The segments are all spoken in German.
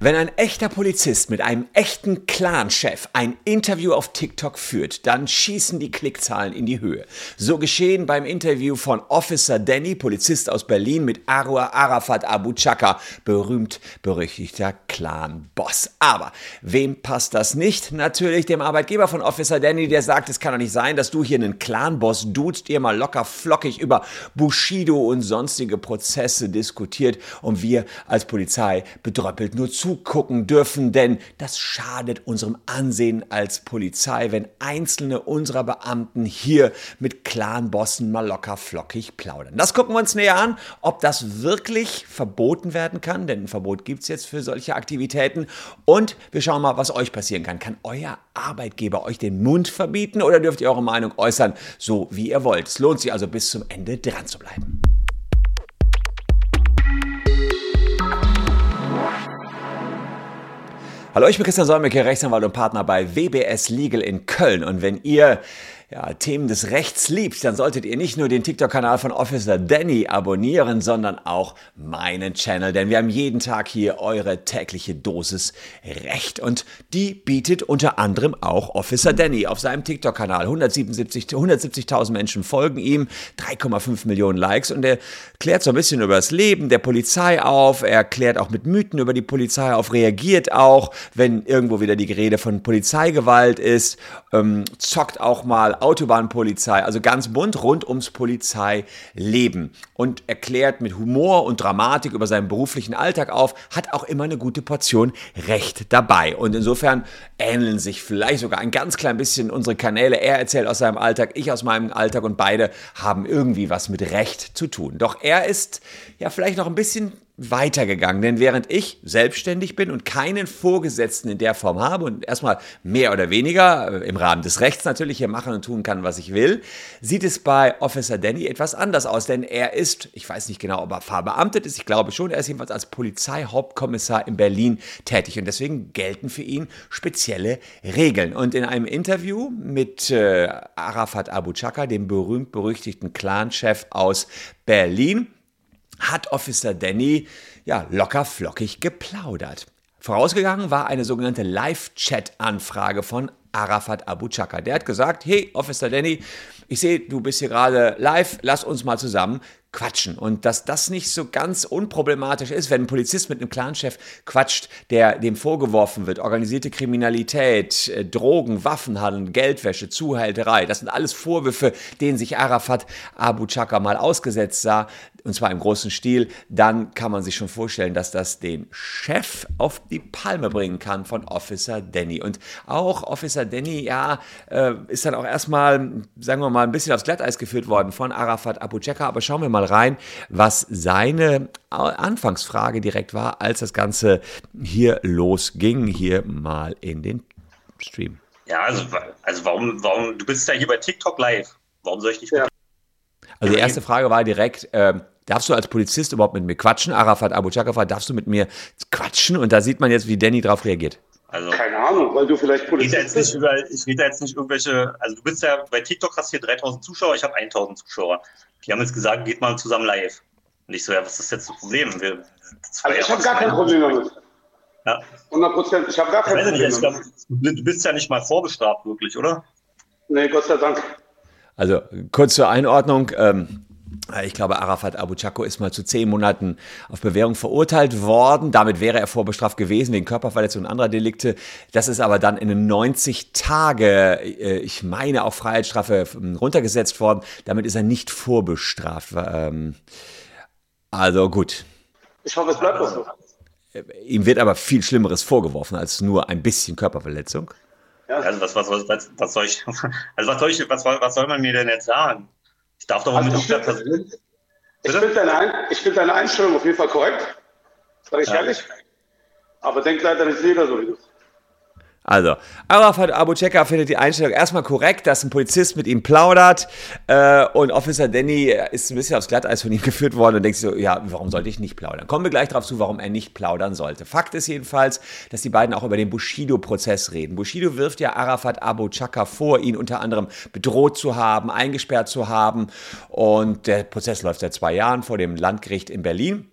Wenn ein echter Polizist mit einem echten Clanchef ein Interview auf TikTok führt, dann schießen die Klickzahlen in die Höhe. So geschehen beim Interview von Officer Danny, Polizist aus Berlin, mit Arua Arafat Abu Chaka, berühmt berüchtigter Clan-Boss. Aber wem passt das nicht? Natürlich dem Arbeitgeber von Officer Danny, der sagt, es kann doch nicht sein, dass du hier einen Clan-Boss duzt, dir mal locker flockig über Bushido und sonstige Prozesse diskutiert und wir als Polizei bedröppelt nur zugucken dürfen, denn das schadet unserem Ansehen als Polizei, wenn einzelne unserer Beamten hier mit Clanbossen mal locker flockig plaudern. Das gucken wir uns näher an, ob das wirklich verboten werden kann, denn ein Verbot gibt es jetzt für solche Aktivitäten. Und wir schauen mal, was euch passieren kann. Kann euer Arbeitgeber euch den Mund verbieten oder dürft ihr eure Meinung äußern, so wie ihr wollt? Es lohnt sich also bis zum Ende dran zu bleiben. Hallo, ich bin Christian Solmecke, Rechtsanwalt und Partner bei WBS Legal in Köln. Und wenn ihr ja, Themen des Rechts liebt, dann solltet ihr nicht nur den TikTok-Kanal von Officer Danny abonnieren, sondern auch meinen Channel, denn wir haben jeden Tag hier eure tägliche Dosis Recht und die bietet unter anderem auch Officer Danny auf seinem TikTok-Kanal. 177.000 170 Menschen folgen ihm, 3,5 Millionen Likes und er klärt so ein bisschen über das Leben der Polizei auf, er klärt auch mit Mythen über die Polizei auf, reagiert auch, wenn irgendwo wieder die Rede von Polizeigewalt ist, ähm, zockt auch mal Autobahnpolizei, also ganz bunt rund ums Polizeileben und erklärt mit Humor und Dramatik über seinen beruflichen Alltag auf, hat auch immer eine gute Portion Recht dabei. Und insofern ähneln sich vielleicht sogar ein ganz klein bisschen unsere Kanäle. Er erzählt aus seinem Alltag, ich aus meinem Alltag und beide haben irgendwie was mit Recht zu tun. Doch er ist ja vielleicht noch ein bisschen weitergegangen. Denn während ich selbstständig bin und keinen Vorgesetzten in der Form habe und erstmal mehr oder weniger äh, im Rahmen des Rechts natürlich hier machen und tun kann, was ich will, sieht es bei Officer Danny etwas anders aus. Denn er ist, ich weiß nicht genau, ob er verbeamtet ist, ich glaube schon, er ist jedenfalls als Polizeihauptkommissar in Berlin tätig und deswegen gelten für ihn spezielle Regeln. Und in einem Interview mit äh, Arafat Abu Chaka, dem berühmt-berüchtigten Clanchef aus Berlin, hat Officer Danny ja locker flockig geplaudert. Vorausgegangen war eine sogenannte Live-Chat-Anfrage von Arafat Abu Chaka. Der hat gesagt, hey Officer Danny, ich sehe, du bist hier gerade live, lass uns mal zusammen quatschen. Und dass das nicht so ganz unproblematisch ist, wenn ein Polizist mit einem Clanchef quatscht, der dem vorgeworfen wird, organisierte Kriminalität, äh, Drogen, Waffenhandel, Geldwäsche, Zuhälterei, das sind alles Vorwürfe, denen sich Arafat Abu Chaka mal ausgesetzt sah und zwar im großen Stil, dann kann man sich schon vorstellen, dass das den Chef auf die Palme bringen kann von Officer Danny. Und auch Officer Danny, ja, äh, ist dann auch erstmal, sagen wir mal, ein bisschen aufs Glatteis geführt worden von Arafat Abu Cheka. Aber schauen wir mal rein, was seine Anfangsfrage direkt war, als das Ganze hier losging. Hier mal in den Stream. Ja, also, also warum, warum, du bist ja hier bei TikTok live. Warum soll ich nicht ja. Also die erste Frage war direkt, äh, darfst du als Polizist überhaupt mit mir quatschen? Arafat Abu Chakafa, darfst du mit mir quatschen? Und da sieht man jetzt, wie Danny darauf reagiert. Also, Keine Ahnung, weil du vielleicht Polizist bist. Über, ich rede jetzt nicht irgendwelche, also du bist ja, bei TikTok hast du hier 3000 Zuschauer, ich habe 1000 Zuschauer. Die haben jetzt gesagt, geht mal zusammen live. Und ich so, ja, was ist jetzt das Problem? Wir, das also ich habe gar kein Problem damit. Ja. 100 Prozent, ich habe gar kein Problem damit. Du bist ja nicht mal vorbestraft, wirklich, oder? Nee, Gott sei Dank. Also kurz zur Einordnung. Ähm, ich glaube, Arafat Abu Chako ist mal zu zehn Monaten auf Bewährung verurteilt worden. Damit wäre er vorbestraft gewesen wegen Körperverletzung und anderer Delikte. Das ist aber dann in 90 Tage, äh, ich meine auch Freiheitsstrafe ähm, runtergesetzt worden. Damit ist er nicht vorbestraft. Ähm, also gut. Ich hoffe, es bleibt so. Äh, ihm wird aber viel Schlimmeres vorgeworfen als nur ein bisschen Körperverletzung. Ja. Also was, was, was, was, soll ich, also was soll ich, was, was soll man mir denn jetzt sagen? Ich darf doch also mit der Person. Ich finde deine, find deine Einstellung auf jeden Fall korrekt. Sag ich ja. ehrlich. Aber denk leider nicht jeder so wie du. Also, Arafat Abu Cheka findet die Einstellung erstmal korrekt, dass ein Polizist mit ihm plaudert äh, und Officer Danny ist ein bisschen aufs Glatteis von ihm geführt worden und denkt sich so, ja, warum sollte ich nicht plaudern? Kommen wir gleich darauf zu, warum er nicht plaudern sollte. Fakt ist jedenfalls, dass die beiden auch über den Bushido-Prozess reden. Bushido wirft ja Arafat Abu Chaka vor, ihn unter anderem bedroht zu haben, eingesperrt zu haben und der Prozess läuft seit zwei Jahren vor dem Landgericht in Berlin.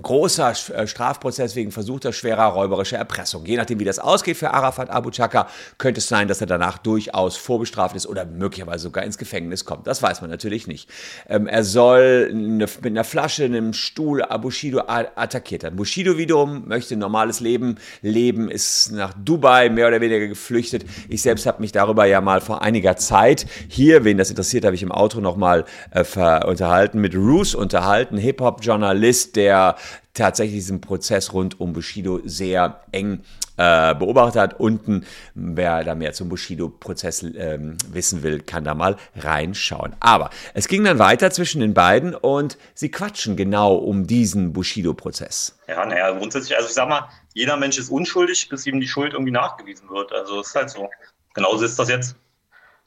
Großer äh, Strafprozess wegen versuchter schwerer räuberischer Erpressung. Je nachdem, wie das ausgeht für Arafat Abu Chaka, könnte es sein, dass er danach durchaus vorbestraft ist oder möglicherweise sogar ins Gefängnis kommt. Das weiß man natürlich nicht. Ähm, er soll eine, mit einer Flasche, einem Stuhl Bushido attackiert haben. Bushido wiederum möchte ein normales Leben leben, ist nach Dubai mehr oder weniger geflüchtet. Ich selbst habe mich darüber ja mal vor einiger Zeit hier, wen das interessiert, habe ich im Auto nochmal äh, unterhalten, mit Roos unterhalten, Hip-Hop-Journalist, der tatsächlich diesen Prozess rund um Bushido sehr eng äh, beobachtet hat. Unten, wer da mehr zum Bushido-Prozess ähm, wissen will, kann da mal reinschauen. Aber es ging dann weiter zwischen den beiden und sie quatschen genau um diesen Bushido-Prozess. Ja, naja, grundsätzlich, also ich sag mal, jeder Mensch ist unschuldig, bis ihm die Schuld irgendwie nachgewiesen wird. Also ist halt so. Genauso ist das jetzt.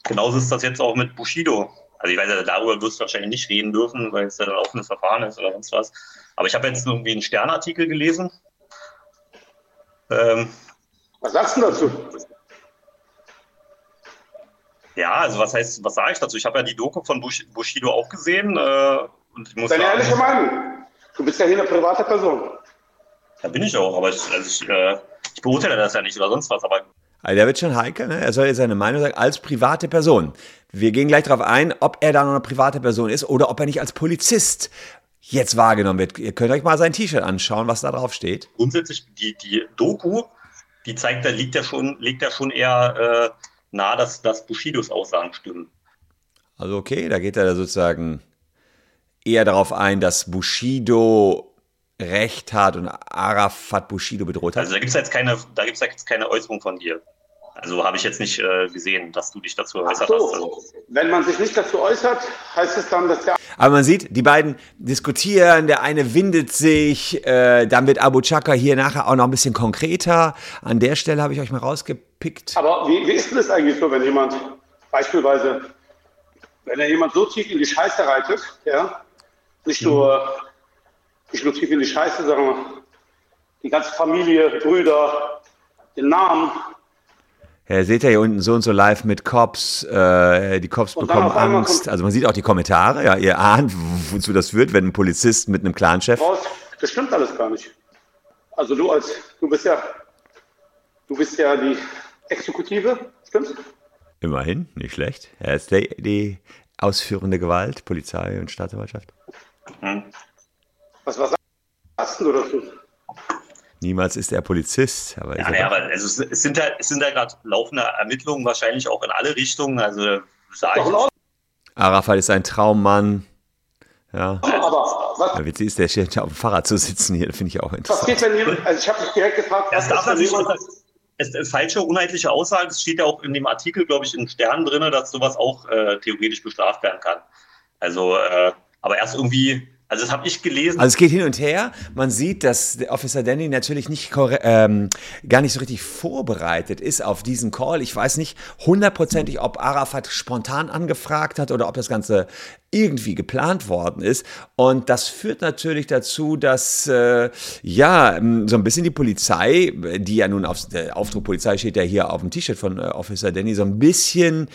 Genauso ist das jetzt auch mit Bushido. Also ich weiß ja, darüber wirst du wahrscheinlich nicht reden dürfen, weil es ja ein laufendes Verfahren ist oder sonst was. Aber ich habe jetzt irgendwie einen Sternartikel gelesen. Ähm, was sagst du dazu? Ja, also was heißt, was sage ich dazu? Ich habe ja die Doku von Bush, Bushido auch gesehen. Äh, und ich muss Deine sagen, ehrliche Meinung. Du bist ja hier eine private Person. Da bin ich auch, aber ich, also ich, äh, ich beurteile das ja nicht oder sonst was. Aber also der wird schon heikel, ne? er soll jetzt seine Meinung sagen, als private Person. Wir gehen gleich darauf ein, ob er da noch eine private Person ist oder ob er nicht als Polizist jetzt wahrgenommen wird. Ihr könnt euch mal sein T-Shirt anschauen, was da drauf steht. Grundsätzlich, die, die Doku, die zeigt, da liegt ja schon, liegt ja schon eher äh, nahe, dass, dass Bushidos Aussagen stimmen. Also okay, da geht er sozusagen eher darauf ein, dass Bushido Recht hat und Arafat Bushido bedroht hat. Also da gibt es jetzt keine, da gibt's jetzt keine Äußerung von dir. Also habe ich jetzt nicht äh, gesehen, dass du dich dazu äußert so. hast. Also. Wenn man sich nicht dazu äußert, heißt es dann, dass der. Aber man sieht, die beiden diskutieren, der eine windet sich, äh, dann wird Abu Chaka hier nachher auch noch ein bisschen konkreter. An der Stelle habe ich euch mal rausgepickt. Aber wie, wie ist denn das eigentlich so, wenn jemand beispielsweise, wenn er jemand so tief in die Scheiße reitet, ja, nicht nur, nicht nur tief in die Scheiße, sondern die ganze Familie, Brüder, den Namen, ja, seht ihr hier unten so und so live mit Cops. Äh, die Cops und bekommen Angst. Also man sieht auch die Kommentare. Ja, ihr ahnt, wozu das führt, wenn ein Polizist mit einem Clanchef. Das stimmt alles gar nicht. Also du als, du bist ja, du bist ja die Exekutive, stimmt's? Immerhin, nicht schlecht. Er ist die, die ausführende Gewalt, Polizei und Staatsanwaltschaft. Mhm. Was, was sagst du dazu? Niemals ist er Polizist. Aber ja, ja, aber also es sind ja, es sind ja gerade laufende Ermittlungen, wahrscheinlich auch in alle Richtungen. Also sage ich. Arafat ist ein Traummann. Ja. Aber was? Ja, witzig ist, der steht auf dem Fahrrad zu sitzen hier, finde ich auch interessant. Was geht, wenn jemand, also ich habe mich direkt gefragt, was darf natürlich es ist falsche, unheitliche Aussage. Es steht ja auch in dem Artikel, glaube ich, in Sternen drin, dass sowas auch äh, theoretisch bestraft werden kann. Also, äh, aber erst irgendwie also das habe ich gelesen. Also es geht hin und her. Man sieht, dass Officer Danny natürlich nicht ähm, gar nicht so richtig vorbereitet ist auf diesen Call. Ich weiß nicht hundertprozentig, ob Arafat spontan angefragt hat oder ob das Ganze irgendwie geplant worden ist. Und das führt natürlich dazu, dass äh, ja so ein bisschen die Polizei, die ja nun auf der Aufdruck Polizei steht ja hier auf dem T-Shirt von äh, Officer Danny, so ein bisschen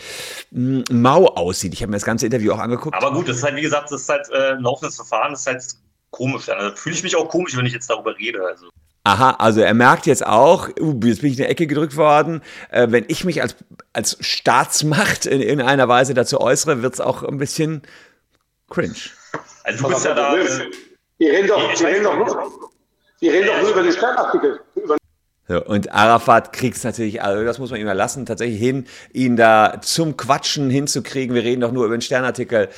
mh, mau aussieht. Ich habe mir das ganze Interview auch angeguckt. Aber gut, das ist halt, wie gesagt, das ist halt äh, ein laufendes Verfahren, das ist halt komisch. Also fühle ich mich auch komisch, wenn ich jetzt darüber rede. Also. Aha, also er merkt jetzt auch, uh, jetzt bin ich in die Ecke gedrückt worden. Äh, wenn ich mich als, als Staatsmacht in irgendeiner Weise dazu äußere, wird es auch ein bisschen cringe. Also du bist ja da. Wir reden doch, wir reden doch nur, wir reden doch nur über den Sternartikel. So, und Arafat kriegt es natürlich, also das muss man ihm erlassen, tatsächlich hin, ihn da zum Quatschen hinzukriegen. Wir reden doch nur über den Sternartikel.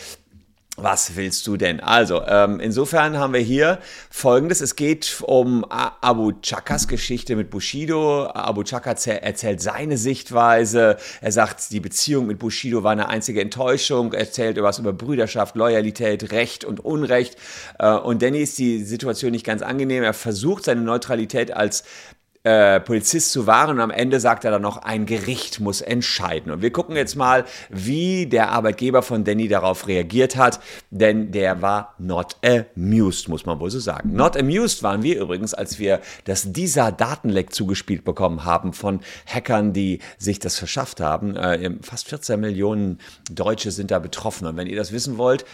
Was willst du denn? Also, ähm, insofern haben wir hier folgendes. Es geht um Abu Chakas Geschichte mit Bushido. Abu Chaka erzählt seine Sichtweise. Er sagt, die Beziehung mit Bushido war eine einzige Enttäuschung. Er erzählt was über Brüderschaft, Loyalität, Recht und Unrecht. Äh, und Danny ist die Situation nicht ganz angenehm. Er versucht seine Neutralität als äh, Polizist zu wahren. Und am Ende sagt er dann noch, ein Gericht muss entscheiden. Und wir gucken jetzt mal, wie der Arbeitgeber von Danny darauf reagiert hat, denn der war not amused, muss man wohl so sagen. Not amused waren wir übrigens, als wir das dieser Datenleck zugespielt bekommen haben von Hackern, die sich das verschafft haben. Äh, fast 14 Millionen Deutsche sind da betroffen. Und wenn ihr das wissen wollt,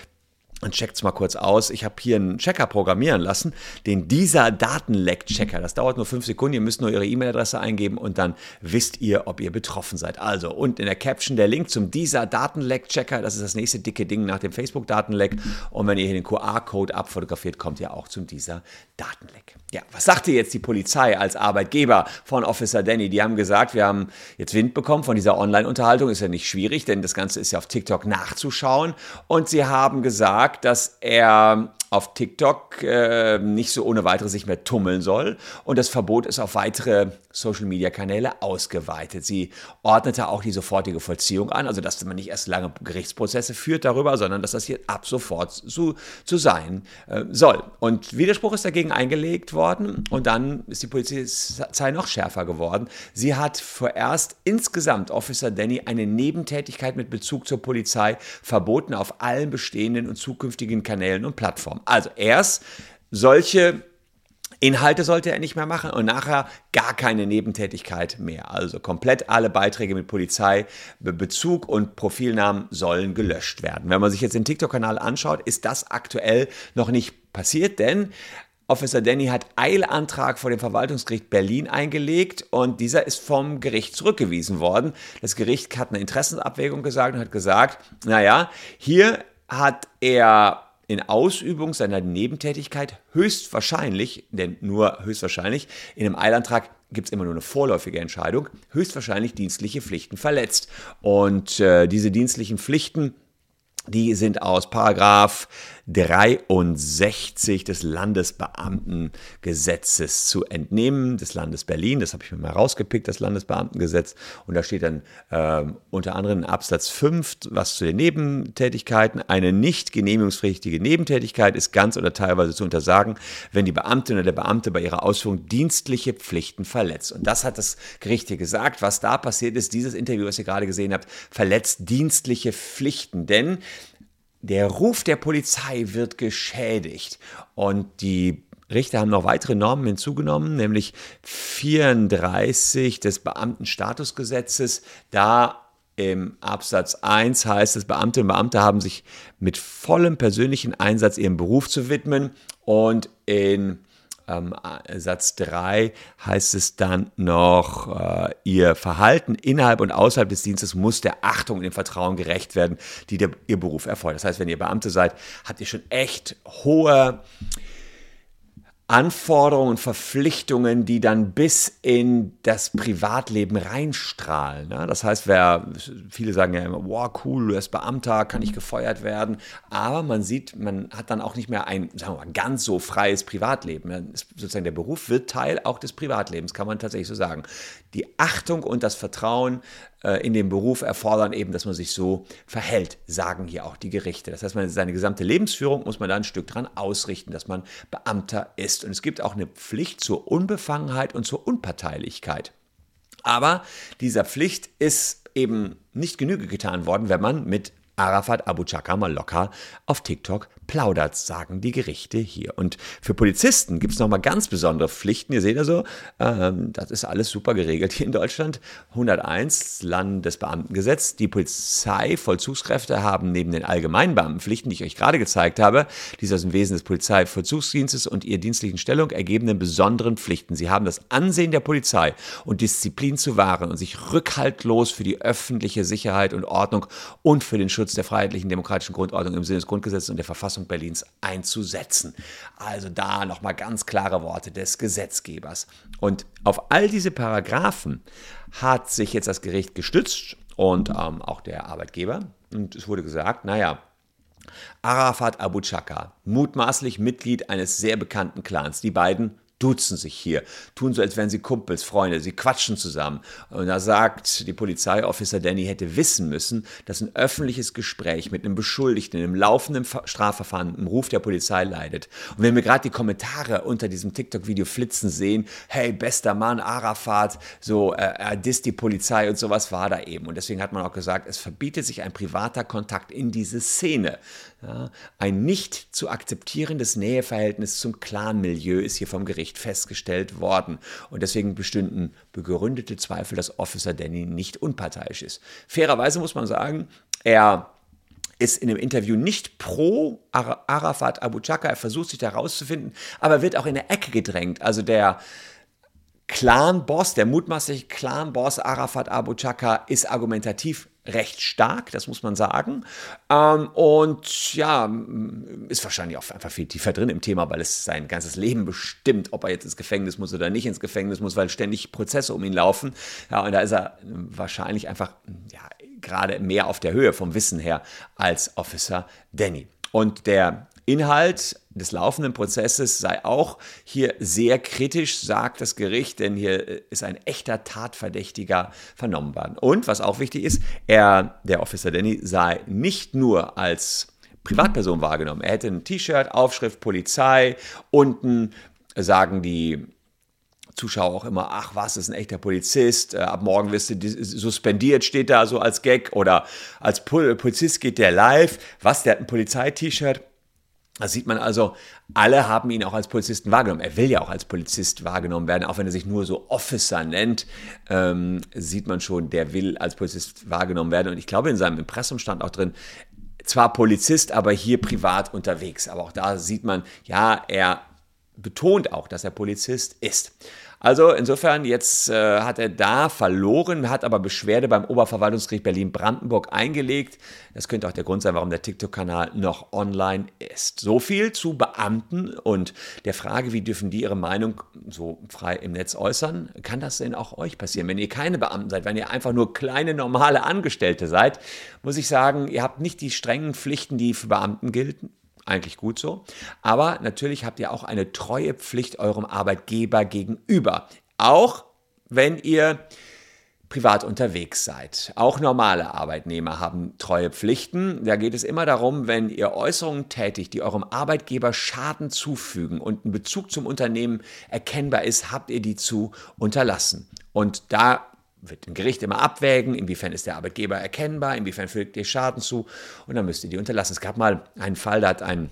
und checkt's mal kurz aus. Ich habe hier einen Checker programmieren lassen, den dieser Datenleck-Checker. Das dauert nur fünf Sekunden. Ihr müsst nur eure E-Mail-Adresse eingeben und dann wisst ihr, ob ihr betroffen seid. Also, und in der Caption der Link zum dieser Datenleck-Checker. Das ist das nächste dicke Ding nach dem Facebook-Datenleck. Und wenn ihr hier den QR-Code abfotografiert, kommt ihr auch zum dieser Datenleck. Ja, was sagte jetzt die Polizei als Arbeitgeber von Officer Danny? Die haben gesagt, wir haben jetzt Wind bekommen von dieser Online-Unterhaltung. Ist ja nicht schwierig, denn das Ganze ist ja auf TikTok nachzuschauen. Und sie haben gesagt, dass er auf TikTok äh, nicht so ohne weiteres sich mehr tummeln soll. Und das Verbot ist auf weitere Social-Media-Kanäle ausgeweitet. Sie ordnete auch die sofortige Vollziehung an, also dass man nicht erst lange Gerichtsprozesse führt darüber, sondern dass das hier ab sofort zu, zu sein äh, soll. Und Widerspruch ist dagegen eingelegt worden und dann ist die Polizei noch schärfer geworden. Sie hat vorerst insgesamt Officer Danny eine Nebentätigkeit mit Bezug zur Polizei verboten auf allen bestehenden und zukünftigen Kanälen und Plattformen. Also erst solche Inhalte sollte er nicht mehr machen und nachher gar keine Nebentätigkeit mehr. Also komplett alle Beiträge mit Polizeibezug und Profilnamen sollen gelöscht werden. Wenn man sich jetzt den TikTok-Kanal anschaut, ist das aktuell noch nicht passiert, denn Officer Danny hat Eilantrag vor dem Verwaltungsgericht Berlin eingelegt und dieser ist vom Gericht zurückgewiesen worden. Das Gericht hat eine Interessenabwägung gesagt und hat gesagt, naja, hier hat er in Ausübung seiner Nebentätigkeit höchstwahrscheinlich, denn nur höchstwahrscheinlich, in einem Eilantrag gibt es immer nur eine vorläufige Entscheidung, höchstwahrscheinlich dienstliche Pflichten verletzt. Und äh, diese dienstlichen Pflichten die sind aus Paragraph 63 des Landesbeamtengesetzes zu entnehmen, des Landes Berlin. Das habe ich mir mal rausgepickt, das Landesbeamtengesetz. Und da steht dann äh, unter anderem in Absatz 5 was zu den Nebentätigkeiten. Eine nicht genehmigungspflichtige Nebentätigkeit ist ganz oder teilweise zu untersagen, wenn die Beamtin oder der Beamte bei ihrer Ausführung dienstliche Pflichten verletzt. Und das hat das Gericht hier gesagt. Was da passiert ist, dieses Interview, was ihr gerade gesehen habt, verletzt dienstliche Pflichten. Denn der Ruf der Polizei wird geschädigt und die Richter haben noch weitere Normen hinzugenommen, nämlich 34 des Beamtenstatusgesetzes. Da im Absatz 1 heißt es, Beamte und Beamte haben sich mit vollem persönlichen Einsatz ihrem Beruf zu widmen und in ähm, Satz 3 heißt es dann noch, äh, ihr Verhalten innerhalb und außerhalb des Dienstes muss der Achtung und dem Vertrauen gerecht werden, die der, ihr Beruf erfordert. Das heißt, wenn ihr Beamte seid, habt ihr schon echt hohe Anforderungen und Verpflichtungen, die dann bis in das Privatleben reinstrahlen. Ne? Das heißt, wer, viele sagen ja immer, wow, cool, du bist Beamter, kann ich gefeuert werden. Aber man sieht, man hat dann auch nicht mehr ein, sagen wir mal, ganz so freies Privatleben. Sozusagen der Beruf wird Teil auch des Privatlebens, kann man tatsächlich so sagen. Die Achtung und das Vertrauen in dem Beruf erfordern eben, dass man sich so verhält, sagen hier auch die Gerichte. Das heißt, man, seine gesamte Lebensführung muss man da ein Stück dran ausrichten, dass man Beamter ist. Und es gibt auch eine Pflicht zur Unbefangenheit und zur Unparteilichkeit. Aber dieser Pflicht ist eben nicht Genüge getan worden, wenn man mit Arafat Abu Chaka mal locker auf TikTok plaudert, sagen die Gerichte hier. Und für Polizisten gibt es nochmal ganz besondere Pflichten. Ihr seht also, ähm, das ist alles super geregelt hier in Deutschland. 101 Landesbeamtengesetz. Die Polizeivollzugskräfte haben neben den allgemeinen Beamtenpflichten, die ich euch gerade gezeigt habe, die aus dem Wesen des Polizeivollzugsdienstes und ihrer dienstlichen Stellung ergebenden besonderen Pflichten. Sie haben das Ansehen der Polizei und Disziplin zu wahren und sich rückhaltlos für die öffentliche Sicherheit und Ordnung und für den Schutz der freiheitlichen demokratischen Grundordnung im Sinne des Grundgesetzes und der Verfassung Verfassung Berlins einzusetzen. Also da nochmal ganz klare Worte des Gesetzgebers. Und auf all diese Paragraphen hat sich jetzt das Gericht gestützt und ähm, auch der Arbeitgeber. Und es wurde gesagt, naja, Arafat Abu Chaka, mutmaßlich Mitglied eines sehr bekannten Clans. Die beiden duzen sich hier, tun so, als wären sie Kumpels, Freunde, sie quatschen zusammen. Und da sagt die Polizeiofficer Danny hätte wissen müssen, dass ein öffentliches Gespräch mit einem Beschuldigten in einem laufenden Strafverfahren im Ruf der Polizei leidet. Und wenn wir gerade die Kommentare unter diesem TikTok-Video flitzen sehen, hey, bester Mann, Arafat, so, äh, er disst die Polizei und sowas war da eben. Und deswegen hat man auch gesagt, es verbietet sich ein privater Kontakt in diese Szene. Ja, ein nicht zu akzeptierendes Näheverhältnis zum Clanmilieu ist hier vom Gericht festgestellt worden. Und deswegen bestünden begründete Zweifel, dass Officer Danny nicht unparteiisch ist. Fairerweise muss man sagen, er ist in dem Interview nicht pro Arafat Abu Chaka. Er versucht sich da rauszufinden, aber wird auch in der Ecke gedrängt. Also der Clan-Boss, der mutmaßliche Clan-Boss Arafat Abu Chaka ist argumentativ recht stark, das muss man sagen. Ähm, und ja, ist wahrscheinlich auch einfach viel tiefer drin im Thema, weil es sein ganzes Leben bestimmt, ob er jetzt ins Gefängnis muss oder nicht ins Gefängnis muss, weil ständig Prozesse um ihn laufen. Ja, und da ist er wahrscheinlich einfach ja, gerade mehr auf der Höhe vom Wissen her als Officer Danny. Und der Inhalt des laufenden Prozesses sei auch hier sehr kritisch, sagt das Gericht, denn hier ist ein echter Tatverdächtiger vernommen worden. Und was auch wichtig ist, er, der Officer Danny, sei nicht nur als Privatperson wahrgenommen. Er hätte ein T-Shirt, Aufschrift Polizei, unten sagen die Zuschauer auch immer, ach was, ist ein echter Polizist, äh, ab morgen wirst du suspendiert, steht da so als Gag oder als Polizist geht der live, was, der hat ein Polizei-T-Shirt da sieht man also, alle haben ihn auch als Polizisten wahrgenommen. Er will ja auch als Polizist wahrgenommen werden, auch wenn er sich nur so Officer nennt, ähm, sieht man schon, der will als Polizist wahrgenommen werden. Und ich glaube, in seinem Impressum stand auch drin, zwar Polizist, aber hier privat unterwegs. Aber auch da sieht man, ja, er betont auch, dass er Polizist ist. Also insofern, jetzt äh, hat er da verloren, hat aber Beschwerde beim Oberverwaltungsgericht Berlin-Brandenburg eingelegt. Das könnte auch der Grund sein, warum der TikTok-Kanal noch online ist. So viel zu Beamten und der Frage, wie dürfen die ihre Meinung so frei im Netz äußern? Kann das denn auch euch passieren? Wenn ihr keine Beamten seid, wenn ihr einfach nur kleine normale Angestellte seid, muss ich sagen, ihr habt nicht die strengen Pflichten, die für Beamten gelten eigentlich gut so. Aber natürlich habt ihr auch eine treue Pflicht eurem Arbeitgeber gegenüber. Auch wenn ihr privat unterwegs seid. Auch normale Arbeitnehmer haben treue Pflichten. Da geht es immer darum, wenn ihr Äußerungen tätigt, die eurem Arbeitgeber Schaden zufügen und ein Bezug zum Unternehmen erkennbar ist, habt ihr die zu unterlassen. Und da wird ein Gericht immer abwägen, inwiefern ist der Arbeitgeber erkennbar, inwiefern fügt ihr Schaden zu und dann müsst ihr die unterlassen. Es gab mal einen Fall, da hat ein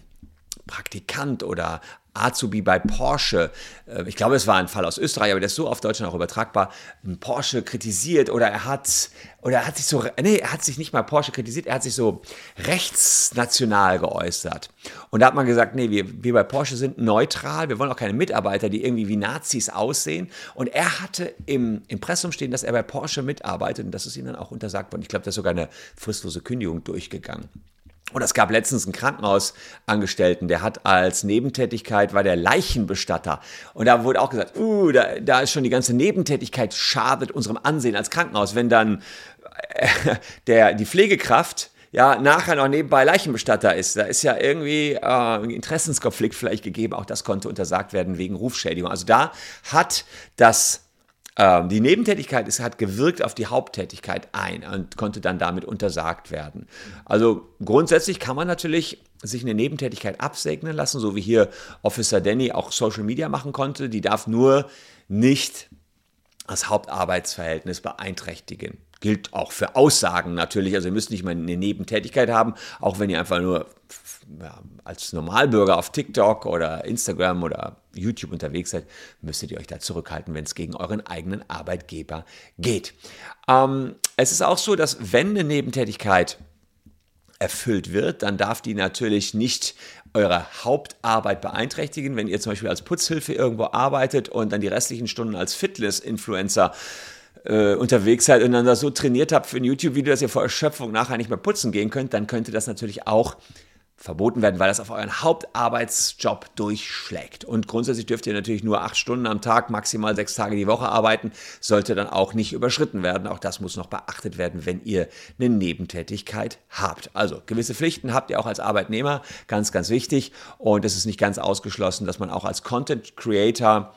Praktikant oder Azubi bei Porsche, äh, ich glaube, es war ein Fall aus Österreich, aber der ist so auf Deutschland auch übertragbar, Porsche kritisiert oder er hat, oder er hat sich so, nee, er hat sich nicht mal Porsche kritisiert, er hat sich so rechtsnational geäußert. Und da hat man gesagt, nee, wir, wir bei Porsche sind neutral, wir wollen auch keine Mitarbeiter, die irgendwie wie Nazis aussehen. Und er hatte im Impressum stehen, dass er bei Porsche mitarbeitet und das ist ihm dann auch untersagt worden. Ich glaube, da ist sogar eine fristlose Kündigung durchgegangen. Und es gab letztens einen Krankenhausangestellten, der hat als Nebentätigkeit, war der Leichenbestatter. Und da wurde auch gesagt, uh, da, da ist schon die ganze Nebentätigkeit schadet unserem Ansehen als Krankenhaus. Wenn dann äh, der, die Pflegekraft ja nachher noch nebenbei Leichenbestatter ist, da ist ja irgendwie äh, ein Interessenskonflikt vielleicht gegeben. Auch das konnte untersagt werden wegen Rufschädigung. Also da hat das ähm, die Nebentätigkeit ist, hat gewirkt auf die Haupttätigkeit ein und konnte dann damit untersagt werden. Also grundsätzlich kann man natürlich sich eine Nebentätigkeit absegnen lassen, so wie hier Officer Danny auch Social Media machen konnte. Die darf nur nicht das Hauptarbeitsverhältnis beeinträchtigen. Gilt auch für Aussagen natürlich. Also ihr müsst nicht mal eine Nebentätigkeit haben, auch wenn ihr einfach nur ja, als Normalbürger auf TikTok oder Instagram oder YouTube unterwegs seid, müsstet ihr euch da zurückhalten, wenn es gegen euren eigenen Arbeitgeber geht. Ähm, es ist auch so, dass wenn eine Nebentätigkeit erfüllt wird, dann darf die natürlich nicht eure Hauptarbeit beeinträchtigen. Wenn ihr zum Beispiel als Putzhilfe irgendwo arbeitet und dann die restlichen Stunden als Fitness-Influencer äh, unterwegs seid und dann so trainiert habt für ein YouTube-Video, dass ihr vor Erschöpfung nachher nicht mehr putzen gehen könnt, dann könnte das natürlich auch verboten werden, weil das auf euren Hauptarbeitsjob durchschlägt. Und grundsätzlich dürft ihr natürlich nur acht Stunden am Tag, maximal sechs Tage die Woche arbeiten, sollte dann auch nicht überschritten werden. Auch das muss noch beachtet werden, wenn ihr eine Nebentätigkeit habt. Also gewisse Pflichten habt ihr auch als Arbeitnehmer, ganz, ganz wichtig. Und es ist nicht ganz ausgeschlossen, dass man auch als Content Creator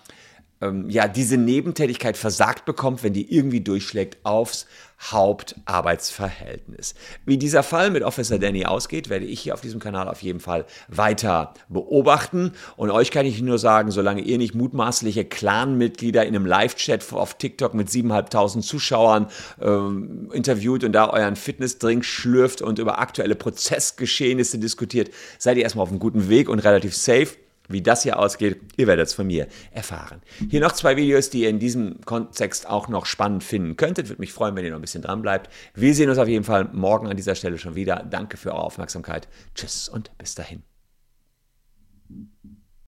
ähm, ja, diese Nebentätigkeit versagt bekommt, wenn die irgendwie durchschlägt aufs Hauptarbeitsverhältnis. Wie dieser Fall mit Officer Danny ausgeht, werde ich hier auf diesem Kanal auf jeden Fall weiter beobachten. Und euch kann ich nur sagen, solange ihr nicht mutmaßliche Clan-Mitglieder in einem Live-Chat auf TikTok mit 7.500 Zuschauern ähm, interviewt und da euren Fitnessdrink schlürft und über aktuelle Prozessgeschehnisse diskutiert, seid ihr erstmal auf einem guten Weg und relativ safe. Wie das hier ausgeht, ihr werdet es von mir erfahren. Hier noch zwei Videos, die ihr in diesem Kontext auch noch spannend finden könntet. Würde mich freuen, wenn ihr noch ein bisschen dran bleibt. Wir sehen uns auf jeden Fall morgen an dieser Stelle schon wieder. Danke für eure Aufmerksamkeit. Tschüss und bis dahin.